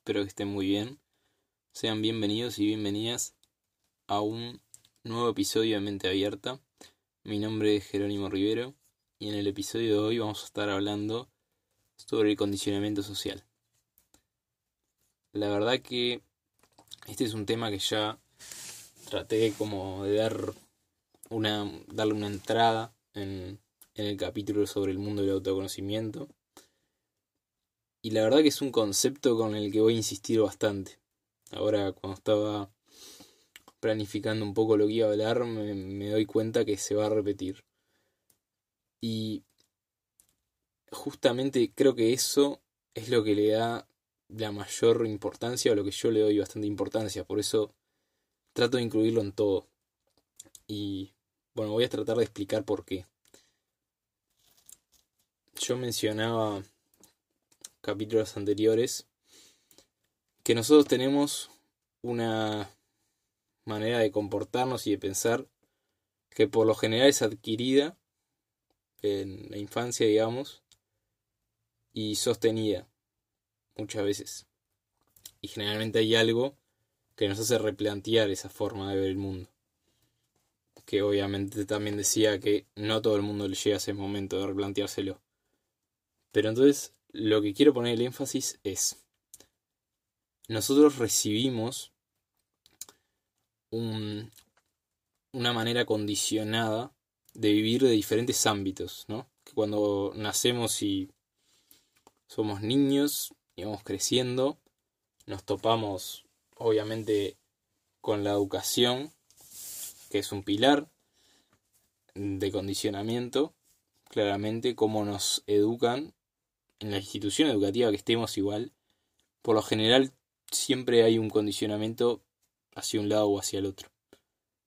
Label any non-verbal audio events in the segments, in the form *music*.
espero que estén muy bien. Sean bienvenidos y bienvenidas a un nuevo episodio de Mente Abierta. Mi nombre es Jerónimo Rivero y en el episodio de hoy vamos a estar hablando sobre el condicionamiento social. La verdad que este es un tema que ya traté como de dar una, darle una entrada en, en el capítulo sobre el mundo del autoconocimiento. Y la verdad que es un concepto con el que voy a insistir bastante. Ahora cuando estaba planificando un poco lo que iba a hablar, me, doy cuenta que se va a repetir. Y justamente creo que eso es lo que le da la mayor importancia, o lo que yo le doy bastante importancia. Por eso trato de incluirlo en todo. Y bueno, voy a tratar de explicar por qué. Yo mencionaba capítulos anteriores que nosotros tenemos una manera de comportarnos y de pensar que por lo general es adquirida en la infancia, digamos, y sostenida muchas veces. Y generalmente hay algo que nos hace replantear esa forma de ver el mundo. Que obviamente también decía que no todo el mundo le llega a ese momento de replanteárselo. Pero entonces lo que quiero poner el énfasis es, nosotros recibimos un, una manera condicionada de vivir de diferentes ámbitos, ¿no? Que cuando nacemos y somos niños y vamos creciendo, nos topamos obviamente con la educación, que es un pilar de condicionamiento, claramente cómo nos educan en la institución educativa que estemos igual, por lo general siempre hay un condicionamiento hacia un lado o hacia el otro.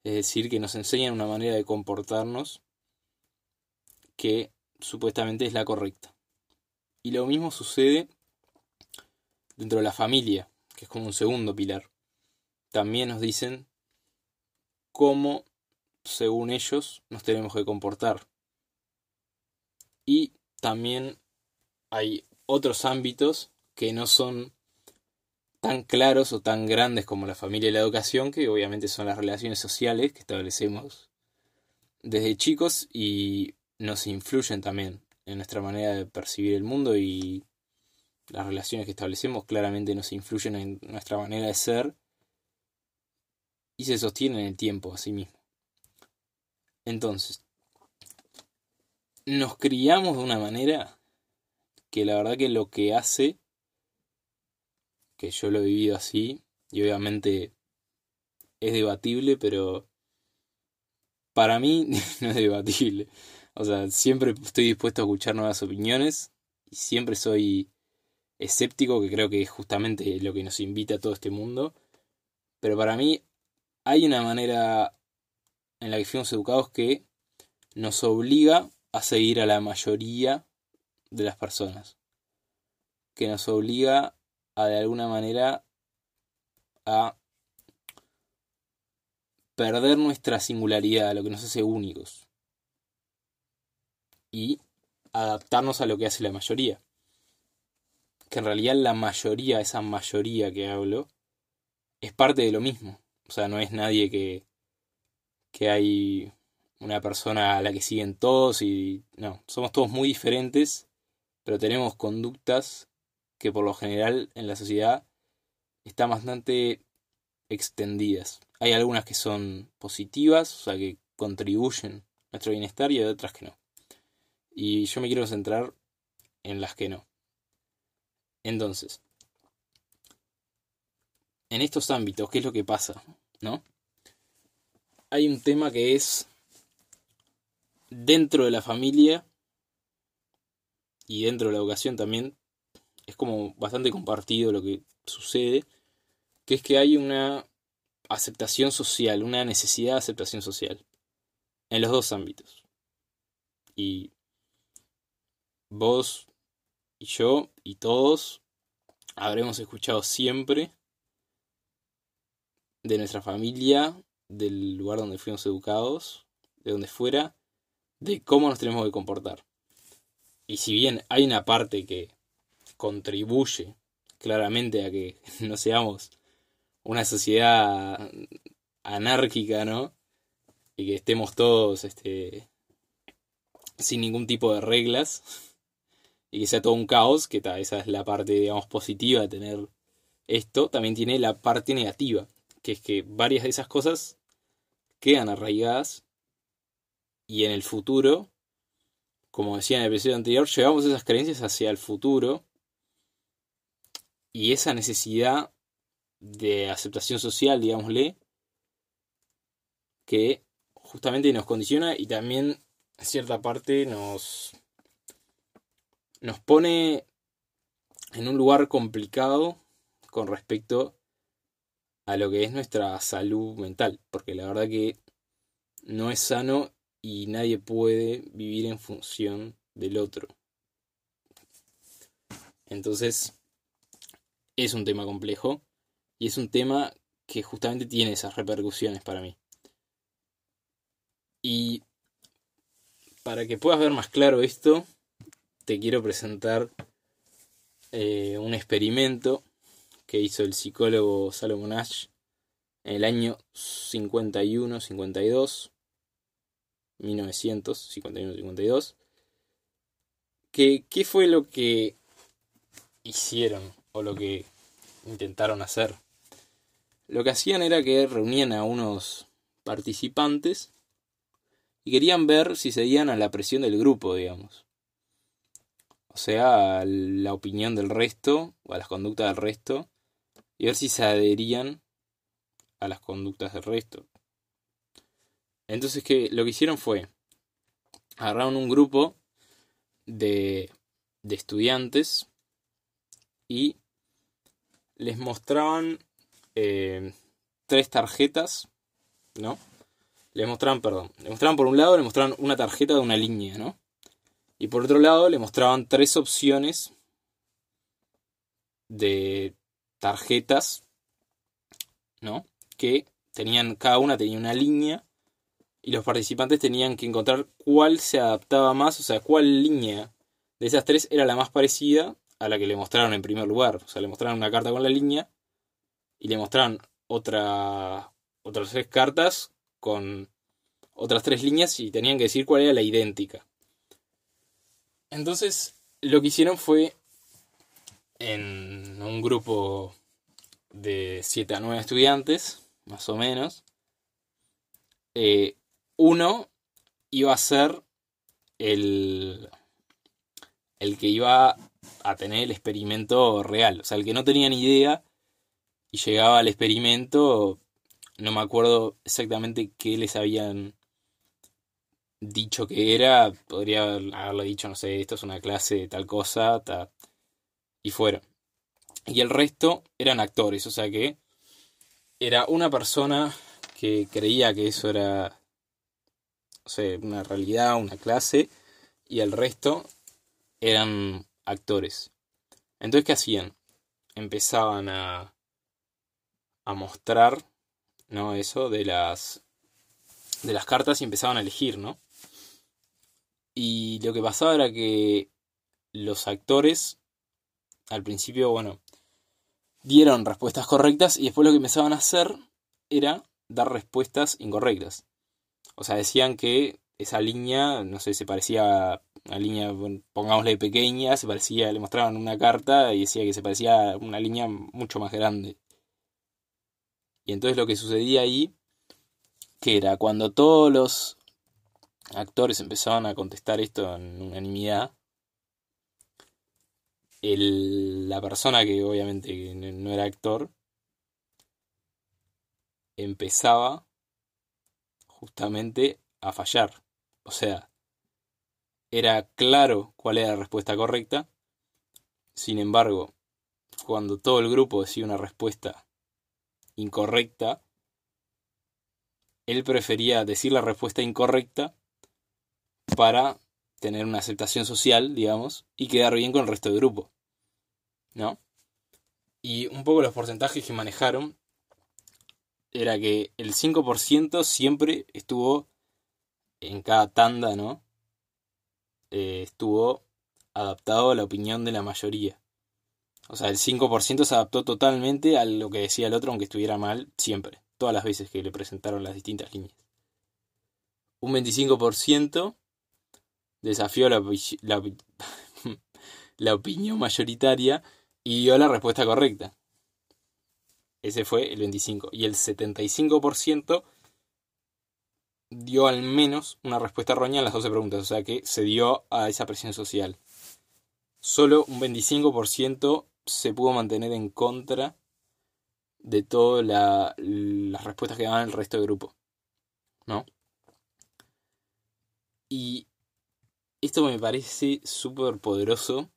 Es decir, que nos enseñan una manera de comportarnos que supuestamente es la correcta. Y lo mismo sucede dentro de la familia, que es como un segundo pilar. También nos dicen cómo, según ellos, nos tenemos que comportar. Y también hay otros ámbitos que no son tan claros o tan grandes como la familia y la educación, que obviamente son las relaciones sociales que establecemos desde chicos y nos influyen también en nuestra manera de percibir el mundo y las relaciones que establecemos claramente nos influyen en nuestra manera de ser y se sostienen en el tiempo a sí mismo. Entonces, nos criamos de una manera que la verdad que lo que hace, que yo lo he vivido así, y obviamente es debatible, pero para mí *laughs* no es debatible. O sea, siempre estoy dispuesto a escuchar nuevas opiniones y siempre soy escéptico, que creo que es justamente lo que nos invita a todo este mundo. Pero para mí hay una manera en la que fuimos educados que nos obliga a seguir a la mayoría de las personas, que nos obliga a de alguna manera a perder nuestra singularidad, lo que nos hace únicos, y adaptarnos a lo que hace la mayoría. Que en realidad la mayoría, esa mayoría que hablo, es parte de lo mismo. O sea, no es nadie que, que hay una persona a la que siguen todos y no, somos todos muy diferentes pero tenemos conductas que por lo general en la sociedad están bastante extendidas. Hay algunas que son positivas, o sea, que contribuyen a nuestro bienestar y hay otras que no. Y yo me quiero centrar en las que no. Entonces, en estos ámbitos, ¿qué es lo que pasa? ¿No? Hay un tema que es dentro de la familia y dentro de la educación también es como bastante compartido lo que sucede, que es que hay una aceptación social, una necesidad de aceptación social en los dos ámbitos. Y vos y yo y todos habremos escuchado siempre de nuestra familia, del lugar donde fuimos educados, de donde fuera, de cómo nos tenemos que comportar. Y si bien hay una parte que contribuye claramente a que *laughs* no seamos una sociedad anárquica, ¿no? Y que estemos todos este, sin ningún tipo de reglas y que sea todo un caos, que esa es la parte, digamos, positiva de tener esto, también tiene la parte negativa, que es que varias de esas cosas quedan arraigadas y en el futuro, como decía en el episodio anterior, llevamos esas creencias hacia el futuro y esa necesidad de aceptación social, digámosle, que justamente nos condiciona y también en cierta parte nos nos pone en un lugar complicado con respecto a lo que es nuestra salud mental, porque la verdad que no es sano y nadie puede vivir en función del otro. Entonces, es un tema complejo y es un tema que justamente tiene esas repercusiones para mí. Y para que puedas ver más claro esto, te quiero presentar eh, un experimento que hizo el psicólogo Salomon Ash en el año 51-52 1951-52. ¿Qué, ¿Qué fue lo que hicieron o lo que intentaron hacer? Lo que hacían era que reunían a unos participantes y querían ver si cedían a la presión del grupo, digamos. O sea, a la opinión del resto o a las conductas del resto y ver si se adherían a las conductas del resto. Entonces lo que hicieron fue agarraron un grupo de, de estudiantes y les mostraban eh, tres tarjetas, ¿no? Les mostraban, perdón, les mostraban por un lado, les mostraban una tarjeta de una línea, ¿no? Y por otro lado, le mostraban tres opciones de tarjetas, ¿no? Que tenían, cada una tenía una línea y los participantes tenían que encontrar cuál se adaptaba más, o sea, cuál línea de esas tres era la más parecida a la que le mostraron en primer lugar. O sea, le mostraron una carta con la línea y le mostraron otra, otras tres cartas con otras tres líneas y tenían que decir cuál era la idéntica. Entonces, lo que hicieron fue en un grupo de 7 a 9 estudiantes, más o menos, eh, uno iba a ser el, el que iba a tener el experimento real. O sea, el que no tenía ni idea y llegaba al experimento, no me acuerdo exactamente qué les habían dicho que era, podría haberle dicho, no sé, esto es una clase de tal cosa, y fuera. Y el resto eran actores, o sea que era una persona que creía que eso era o sea, una realidad, una clase, y el resto eran actores. Entonces, ¿qué hacían? Empezaban a, a mostrar, ¿no? Eso de las, de las cartas y empezaban a elegir, ¿no? Y lo que pasaba era que los actores, al principio, bueno, dieron respuestas correctas y después lo que empezaban a hacer era dar respuestas incorrectas. O sea, decían que esa línea, no sé, se parecía a una línea, pongámosle pequeña, se parecía, le mostraban una carta y decía que se parecía a una línea mucho más grande. Y entonces lo que sucedía ahí, que era cuando todos los actores empezaban a contestar esto en unanimidad, el, la persona que obviamente no era actor empezaba justamente a fallar. O sea, era claro cuál era la respuesta correcta. Sin embargo, cuando todo el grupo decía una respuesta incorrecta, él prefería decir la respuesta incorrecta para tener una aceptación social, digamos, y quedar bien con el resto del grupo. ¿No? Y un poco los porcentajes que manejaron era que el 5% siempre estuvo en cada tanda, ¿no? Eh, estuvo adaptado a la opinión de la mayoría. O sea, el 5% se adaptó totalmente a lo que decía el otro, aunque estuviera mal, siempre. Todas las veces que le presentaron las distintas líneas. Un 25% desafió la, la, *laughs* la opinión mayoritaria y dio la respuesta correcta. Ese fue el 25%. Y el 75% dio al menos una respuesta errónea a las 12 preguntas. O sea que se dio a esa presión social. Solo un 25% se pudo mantener en contra de todas las respuestas que daban el resto del grupo. ¿No? Y esto me parece súper poderoso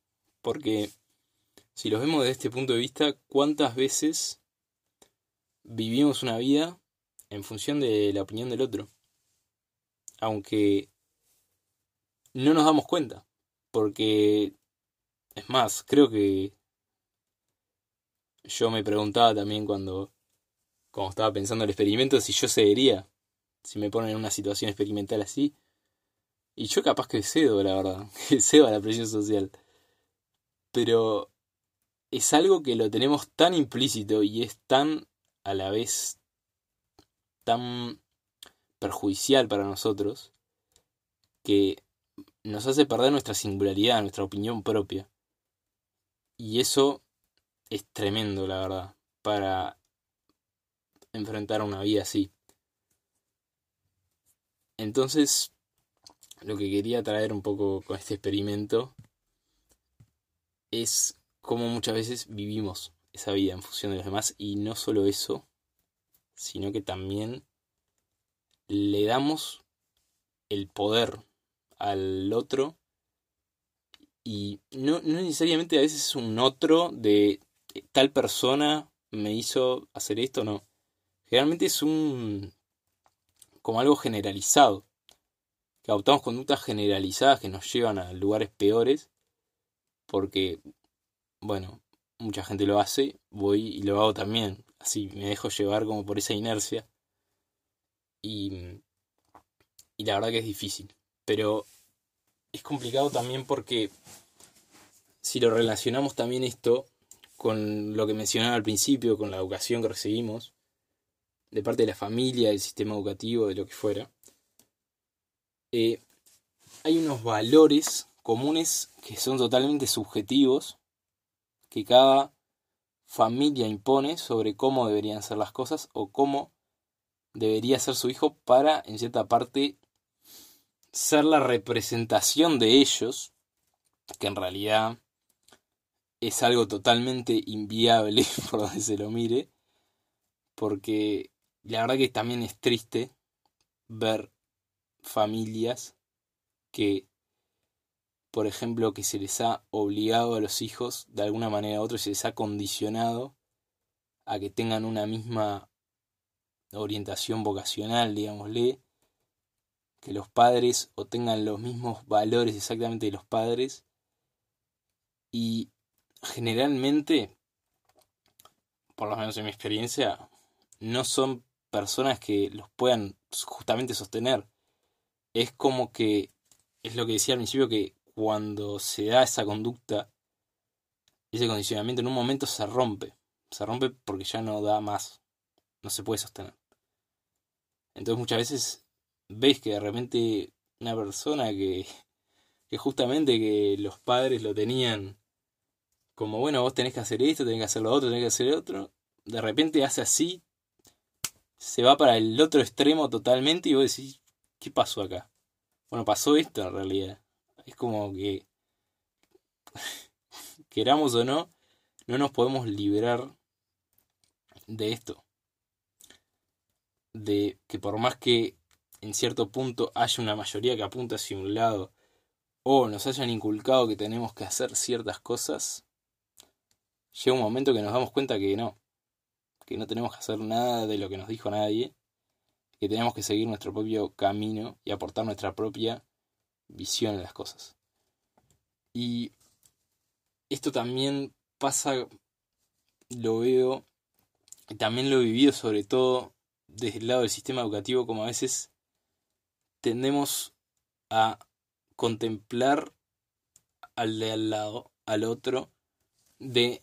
porque si lo vemos desde este punto de vista, ¿cuántas veces vivimos una vida en función de la opinión del otro? Aunque no nos damos cuenta, porque es más, creo que yo me preguntaba también cuando, cuando estaba pensando el experimento si yo cedería, si me ponen en una situación experimental así. Y yo capaz que cedo, la verdad, *laughs* que cedo a la presión social. Pero es algo que lo tenemos tan implícito y es tan a la vez tan perjudicial para nosotros que nos hace perder nuestra singularidad, nuestra opinión propia. Y eso es tremendo, la verdad, para enfrentar una vida así. Entonces, lo que quería traer un poco con este experimento es cómo muchas veces vivimos esa vida en función de los demás y no solo eso, sino que también le damos el poder al otro y no, no necesariamente a veces es un otro de tal persona me hizo hacer esto, no. Generalmente es un como algo generalizado. Que adoptamos conductas generalizadas que nos llevan a lugares peores. Porque, bueno, mucha gente lo hace, voy y lo hago también. Así me dejo llevar como por esa inercia. Y, y la verdad que es difícil. Pero es complicado también porque si lo relacionamos también esto con lo que mencionaba al principio, con la educación que recibimos, de parte de la familia, del sistema educativo, de lo que fuera, eh, hay unos valores comunes que son totalmente subjetivos, que cada familia impone sobre cómo deberían ser las cosas o cómo debería ser su hijo para, en cierta parte, ser la representación de ellos, que en realidad es algo totalmente inviable *laughs* por donde se lo mire, porque la verdad que también es triste ver familias que, por ejemplo, que se les ha obligado a los hijos de alguna manera u otra, se les ha condicionado a que tengan una misma orientación vocacional, digámosle, que los padres o tengan los mismos valores exactamente de los padres y generalmente, por lo menos en mi experiencia, no son personas que los puedan justamente sostener. Es como que, es lo que decía al principio, que cuando se da esa conducta, ese condicionamiento en un momento se rompe. Se rompe porque ya no da más. No se puede sostener. Entonces muchas veces veis que de repente una persona que, que justamente que los padres lo tenían como, bueno, vos tenés que hacer esto, tenés que hacer lo otro, tenés que hacer lo otro, de repente hace así, se va para el otro extremo totalmente y vos decís, ¿qué pasó acá? Bueno, pasó esto en realidad. Es como que, *laughs* queramos o no, no nos podemos liberar de esto. De que por más que en cierto punto haya una mayoría que apunta hacia un lado o nos hayan inculcado que tenemos que hacer ciertas cosas, llega un momento que nos damos cuenta que no, que no tenemos que hacer nada de lo que nos dijo nadie, que tenemos que seguir nuestro propio camino y aportar nuestra propia visión en las cosas. Y esto también pasa, lo veo, también lo he vivido sobre todo desde el lado del sistema educativo, como a veces tendemos a contemplar al de al lado, al otro, de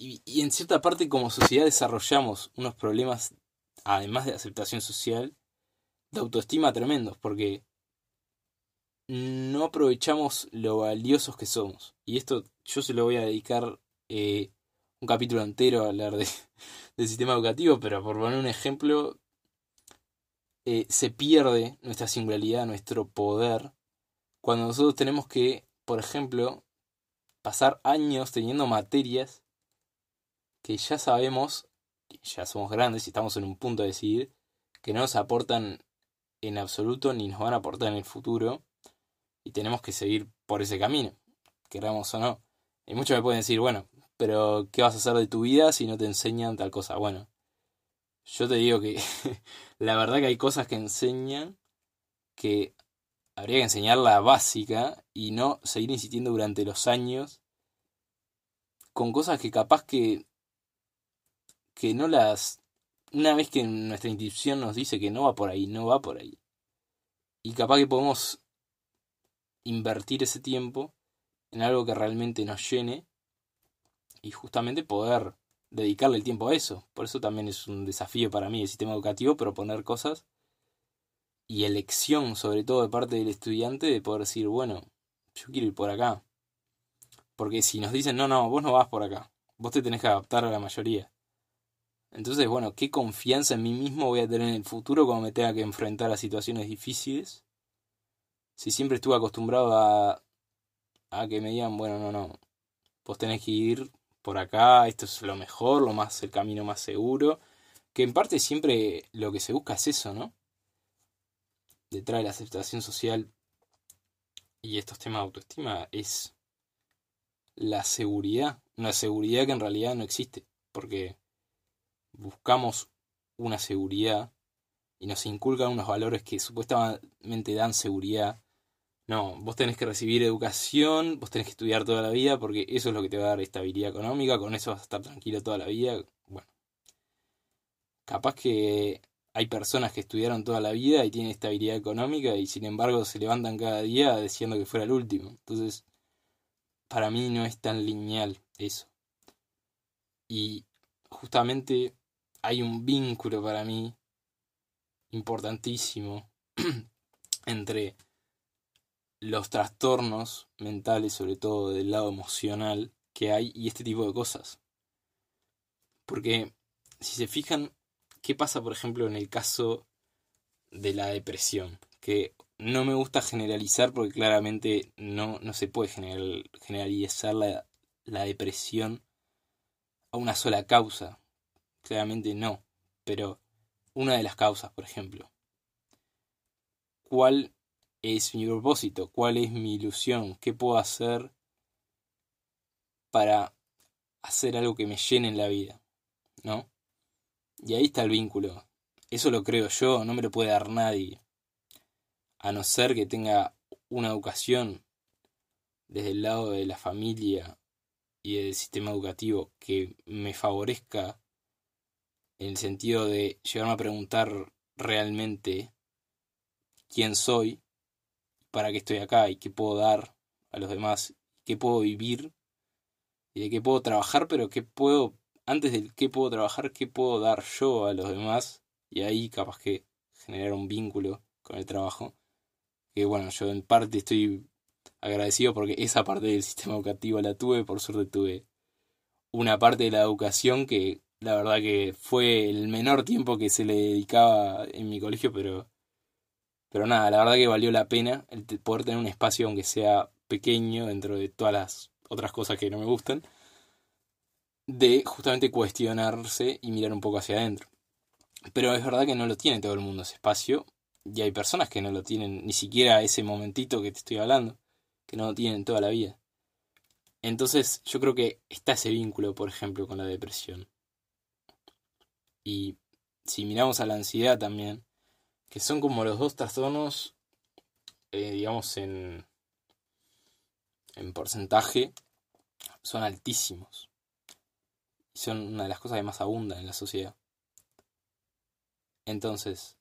y en cierta parte como sociedad desarrollamos unos problemas, además de aceptación social, de autoestima tremendos, porque no aprovechamos lo valiosos que somos. Y esto yo se lo voy a dedicar eh, un capítulo entero a hablar de, *laughs* del sistema educativo, pero por poner un ejemplo, eh, se pierde nuestra singularidad, nuestro poder, cuando nosotros tenemos que, por ejemplo, pasar años teniendo materias que ya sabemos, ya somos grandes y estamos en un punto de decidir, que no nos aportan en absoluto ni nos van a aportar en el futuro y tenemos que seguir por ese camino, queramos o no. Y muchos me pueden decir, bueno, pero ¿qué vas a hacer de tu vida si no te enseñan tal cosa? Bueno, yo te digo que *laughs* la verdad que hay cosas que enseñan que habría que enseñar la básica y no seguir insistiendo durante los años con cosas que capaz que que no las una vez que nuestra institución nos dice que no va por ahí, no va por ahí. Y capaz que podemos invertir ese tiempo en algo que realmente nos llene y justamente poder dedicarle el tiempo a eso. Por eso también es un desafío para mí el sistema educativo proponer cosas y elección sobre todo de parte del estudiante de poder decir, bueno, yo quiero ir por acá. Porque si nos dicen, no, no, vos no vas por acá, vos te tenés que adaptar a la mayoría. Entonces, bueno, ¿qué confianza en mí mismo voy a tener en el futuro cuando me tenga que enfrentar a situaciones difíciles? Si siempre estuve acostumbrado a, a que me digan, bueno, no, no, vos tenés que ir por acá, esto es lo mejor, lo más, el camino más seguro. Que en parte siempre lo que se busca es eso, ¿no? Detrás de la aceptación social y estos temas de autoestima es la seguridad. Una seguridad que en realidad no existe. Porque buscamos una seguridad y nos inculcan unos valores que supuestamente dan seguridad. No, vos tenés que recibir educación, vos tenés que estudiar toda la vida porque eso es lo que te va a dar estabilidad económica, con eso vas a estar tranquilo toda la vida. Bueno, capaz que hay personas que estudiaron toda la vida y tienen estabilidad económica y sin embargo se levantan cada día diciendo que fuera el último. Entonces, para mí no es tan lineal eso. Y justamente hay un vínculo para mí importantísimo *clears throat* entre los trastornos mentales, sobre todo del lado emocional, que hay y este tipo de cosas. Porque si se fijan, ¿qué pasa, por ejemplo, en el caso de la depresión? Que no me gusta generalizar porque claramente no, no se puede generalizar la, la depresión a una sola causa. Claramente no. Pero una de las causas, por ejemplo. ¿Cuál es mi propósito? ¿Cuál es mi ilusión? ¿Qué puedo hacer para hacer algo que me llene en la vida? ¿No? Y ahí está el vínculo. Eso lo creo yo, no me lo puede dar nadie. A no ser que tenga una educación desde el lado de la familia y del sistema educativo que me favorezca en el sentido de llegarme a preguntar realmente quién soy, para qué estoy acá y qué puedo dar a los demás, qué puedo vivir y de qué puedo trabajar, pero qué puedo, antes de qué puedo trabajar, qué puedo dar yo a los demás y ahí capaz que generar un vínculo con el trabajo. Que bueno, yo en parte estoy agradecido porque esa parte del sistema educativo la tuve, por suerte tuve una parte de la educación que la verdad que fue el menor tiempo que se le dedicaba en mi colegio, pero pero nada, la verdad que valió la pena el poder tener un espacio aunque sea pequeño dentro de todas las otras cosas que no me gustan de justamente cuestionarse y mirar un poco hacia adentro. Pero es verdad que no lo tiene todo el mundo ese espacio y hay personas que no lo tienen ni siquiera ese momentito que te estoy hablando que no tienen toda la vida. Entonces yo creo que está ese vínculo, por ejemplo, con la depresión. Y si miramos a la ansiedad también, que son como los dos trastornos, eh, digamos, en, en porcentaje, son altísimos. Son una de las cosas que más abundan en la sociedad. Entonces,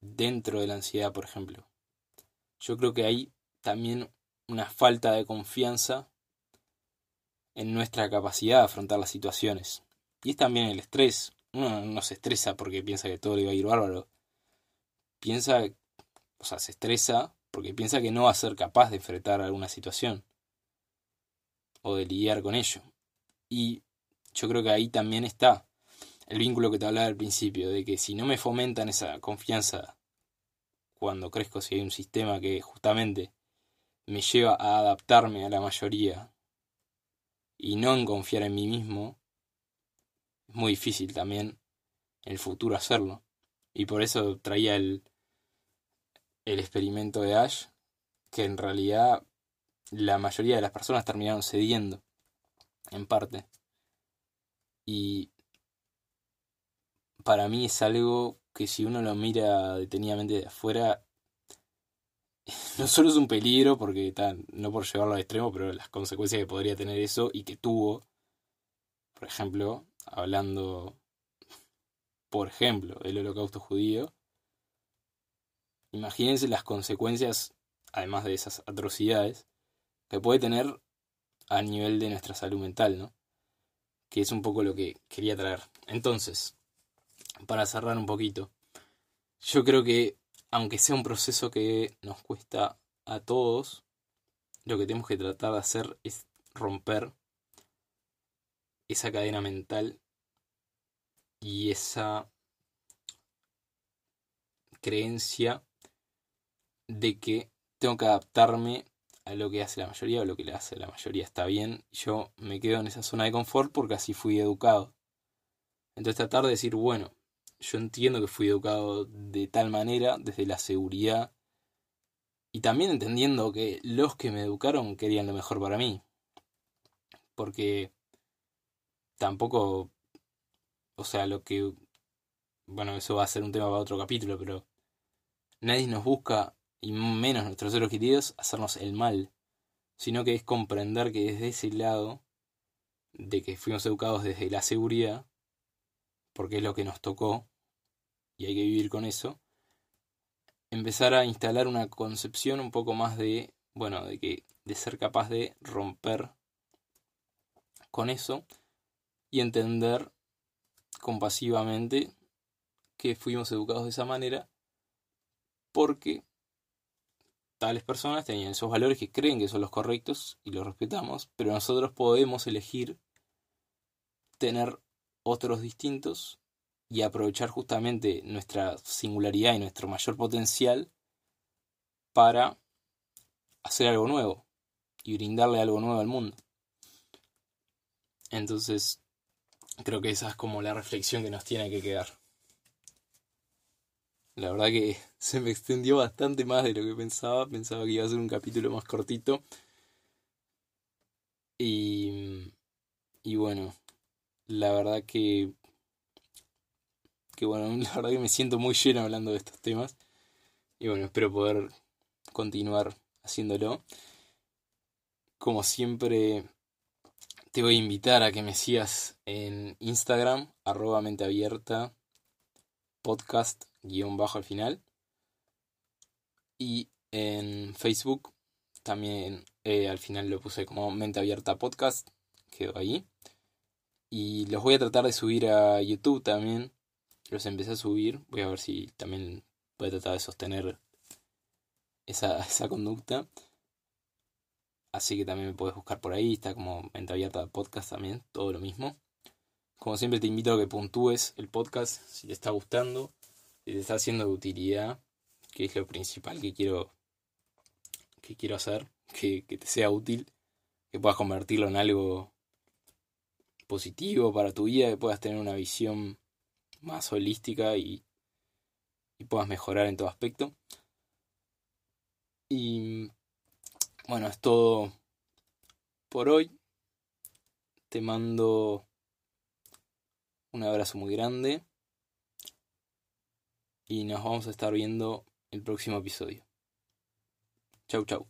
dentro de la ansiedad, por ejemplo, yo creo que hay también una falta de confianza en nuestra capacidad de afrontar las situaciones. Y es también el estrés. Uno no se estresa porque piensa que todo le va a ir bárbaro. Piensa, o sea, se estresa porque piensa que no va a ser capaz de enfrentar alguna situación o de lidiar con ello. Y yo creo que ahí también está el vínculo que te hablaba al principio, de que si no me fomentan esa confianza cuando crezco, si hay un sistema que justamente me lleva a adaptarme a la mayoría y no en confiar en mí mismo, es muy difícil también en el futuro hacerlo. Y por eso traía el, el experimento de Ash, que en realidad la mayoría de las personas terminaron cediendo, en parte. Y para mí es algo que si uno lo mira detenidamente de afuera, *laughs* no solo es un peligro, porque no por llevarlo al extremo, pero las consecuencias que podría tener eso y que tuvo, por ejemplo, hablando, por ejemplo, del holocausto judío, imagínense las consecuencias, además de esas atrocidades, que puede tener a nivel de nuestra salud mental, ¿no? Que es un poco lo que quería traer. Entonces, para cerrar un poquito, yo creo que aunque sea un proceso que nos cuesta a todos, lo que tenemos que tratar de hacer es romper esa cadena mental y esa creencia de que tengo que adaptarme a lo que hace la mayoría o lo que le hace la mayoría está bien. Yo me quedo en esa zona de confort porque así fui educado. Entonces tratar de decir, bueno, yo entiendo que fui educado de tal manera, desde la seguridad, y también entendiendo que los que me educaron querían lo mejor para mí. Porque tampoco, o sea, lo que, bueno, eso va a ser un tema para otro capítulo, pero nadie nos busca, y menos nuestros seres queridos, hacernos el mal, sino que es comprender que desde ese lado, de que fuimos educados desde la seguridad, porque es lo que nos tocó, y hay que vivir con eso, empezar a instalar una concepción un poco más de, bueno, de que de ser capaz de romper con eso y entender compasivamente que fuimos educados de esa manera porque tales personas tenían esos valores que creen que son los correctos y los respetamos, pero nosotros podemos elegir tener otros distintos y aprovechar justamente nuestra singularidad y nuestro mayor potencial para hacer algo nuevo y brindarle algo nuevo al mundo. Entonces, creo que esa es como la reflexión que nos tiene que quedar. La verdad que *laughs* se me extendió bastante más de lo que pensaba. Pensaba que iba a ser un capítulo más cortito. Y, y bueno, la verdad que que bueno, *laughs* la verdad que me siento muy lleno hablando de estos temas. Y bueno, espero poder continuar haciéndolo. Como siempre, te voy a invitar a que me sigas en Instagram, arroba mente abierta, podcast, guion bajo al final. Y en Facebook, también eh, al final lo puse como mente abierta podcast, quedó ahí. Y los voy a tratar de subir a YouTube también los empecé a subir. Voy a ver si también voy a tratar de sostener esa, *laughs* esa conducta. Así que también me puedes buscar por ahí. Está como mente abierta podcast también. Todo lo mismo. Como siempre te invito a que puntúes el podcast si te está gustando. Te está haciendo de utilidad. Que es lo principal que quiero. Que quiero hacer. *laughs* Que, que te sea útil. Que puedas convertirlo en algo positivo para tu vida. Que puedas tener una visión más holística y, y puedas mejorar en todo aspecto. Y bueno, es todo por hoy. Te mando un abrazo muy grande. Y nos vamos a estar viendo el próximo episodio. Chau, chau.